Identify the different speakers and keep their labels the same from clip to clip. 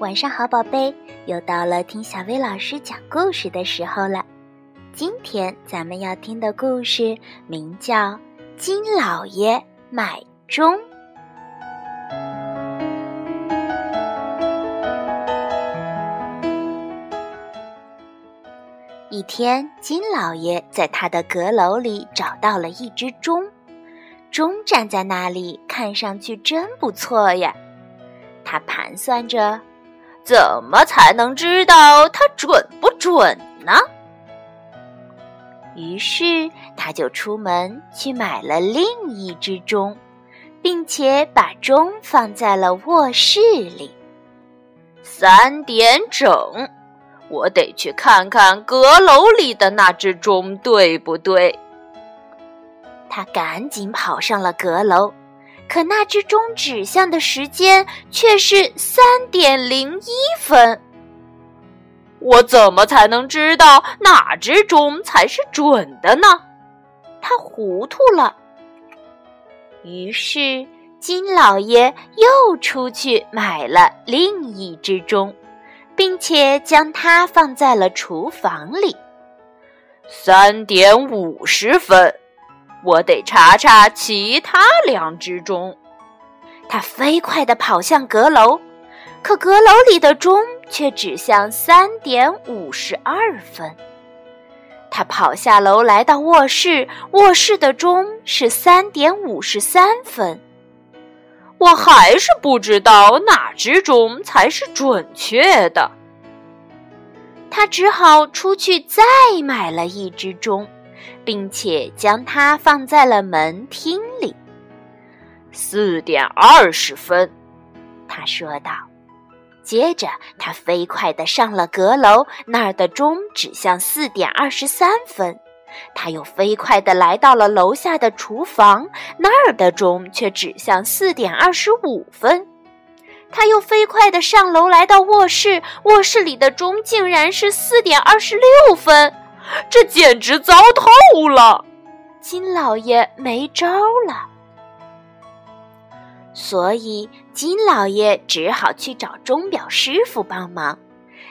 Speaker 1: 晚上好，宝贝，又到了听小薇老师讲故事的时候了。今天咱们要听的故事名叫《金老爷买钟》。一天，金老爷在他的阁楼里找到了一只钟，钟站在那里，看上去真不错呀。他盘算着。怎么才能知道它准不准呢？于是他就出门去买了另一只钟，并且把钟放在了卧室里。三点整，我得去看看阁楼里的那只钟对不对。他赶紧跑上了阁楼。可那只钟指向的时间却是三点零一分。我怎么才能知道哪只钟才是准的呢？他糊涂了。于是金老爷又出去买了另一只钟，并且将它放在了厨房里。三点五十分。我得查查其他两只钟。他飞快地跑向阁楼，可阁楼里的钟却指向三点五十二分。他跑下楼，来到卧室，卧室的钟是三点五十三分。我还是不知道哪只钟才是准确的。他只好出去再买了一只钟。并且将它放在了门厅里。四点二十分，他说道。接着，他飞快地上了阁楼，那儿的钟指向四点二十三分。他又飞快地来到了楼下的厨房，那儿的钟却指向四点二十五分。他又飞快地上楼，来到卧室，卧室里的钟竟然是四点二十六分。这简直糟透了！金老爷没招了，所以金老爷只好去找钟表师傅帮忙。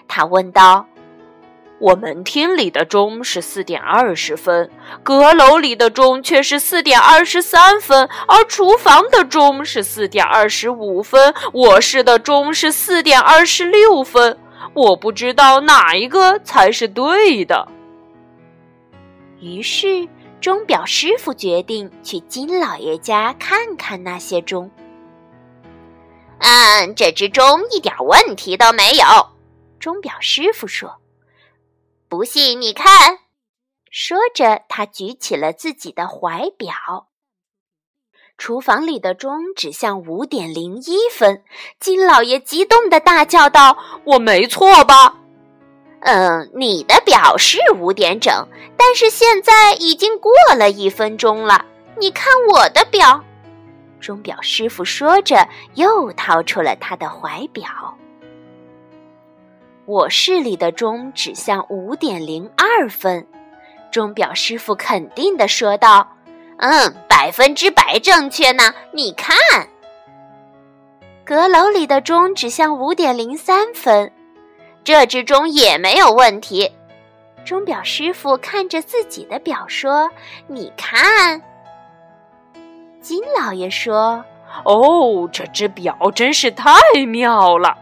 Speaker 1: 他问道：“我门厅里的钟是四点二十分，阁楼里的钟却是四点二十三分，而厨房的钟是四点二十五分，卧室的钟是四点二十六分。我不知道哪一个才是对的。”于是，钟表师傅决定去金老爷家看看那些钟。
Speaker 2: 嗯，这只钟一点问题都没有。
Speaker 1: 钟表师傅说：“
Speaker 2: 不信你看。”
Speaker 1: 说着，他举起了自己的怀表。厨房里的钟指向五点零一分。金老爷激动的大叫道：“我没错吧？”
Speaker 2: 嗯，你的表是五点整，但是现在已经过了一分钟了。你看我的表，
Speaker 1: 钟表师傅说着，又掏出了他的怀表。卧室里的钟指向五点零二分，钟表师傅肯定的说道：“
Speaker 2: 嗯，百分之百正确呢。你看，
Speaker 1: 阁楼里的钟指向五点零三分。”
Speaker 2: 这只钟也没有问题。
Speaker 1: 钟表师傅看着自己的表说：“你看。”金老爷说：“哦，这只表真是太妙了。”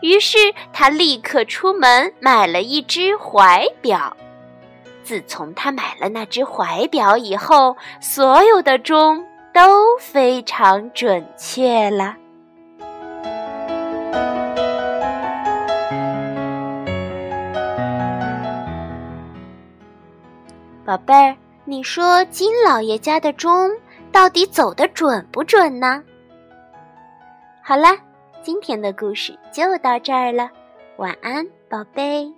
Speaker 1: 于是他立刻出门买了一只怀表。自从他买了那只怀表以后，所有的钟都非常准确了。宝贝儿，你说金老爷家的钟到底走得准不准呢？好了，今天的故事就到这儿了，晚安，宝贝。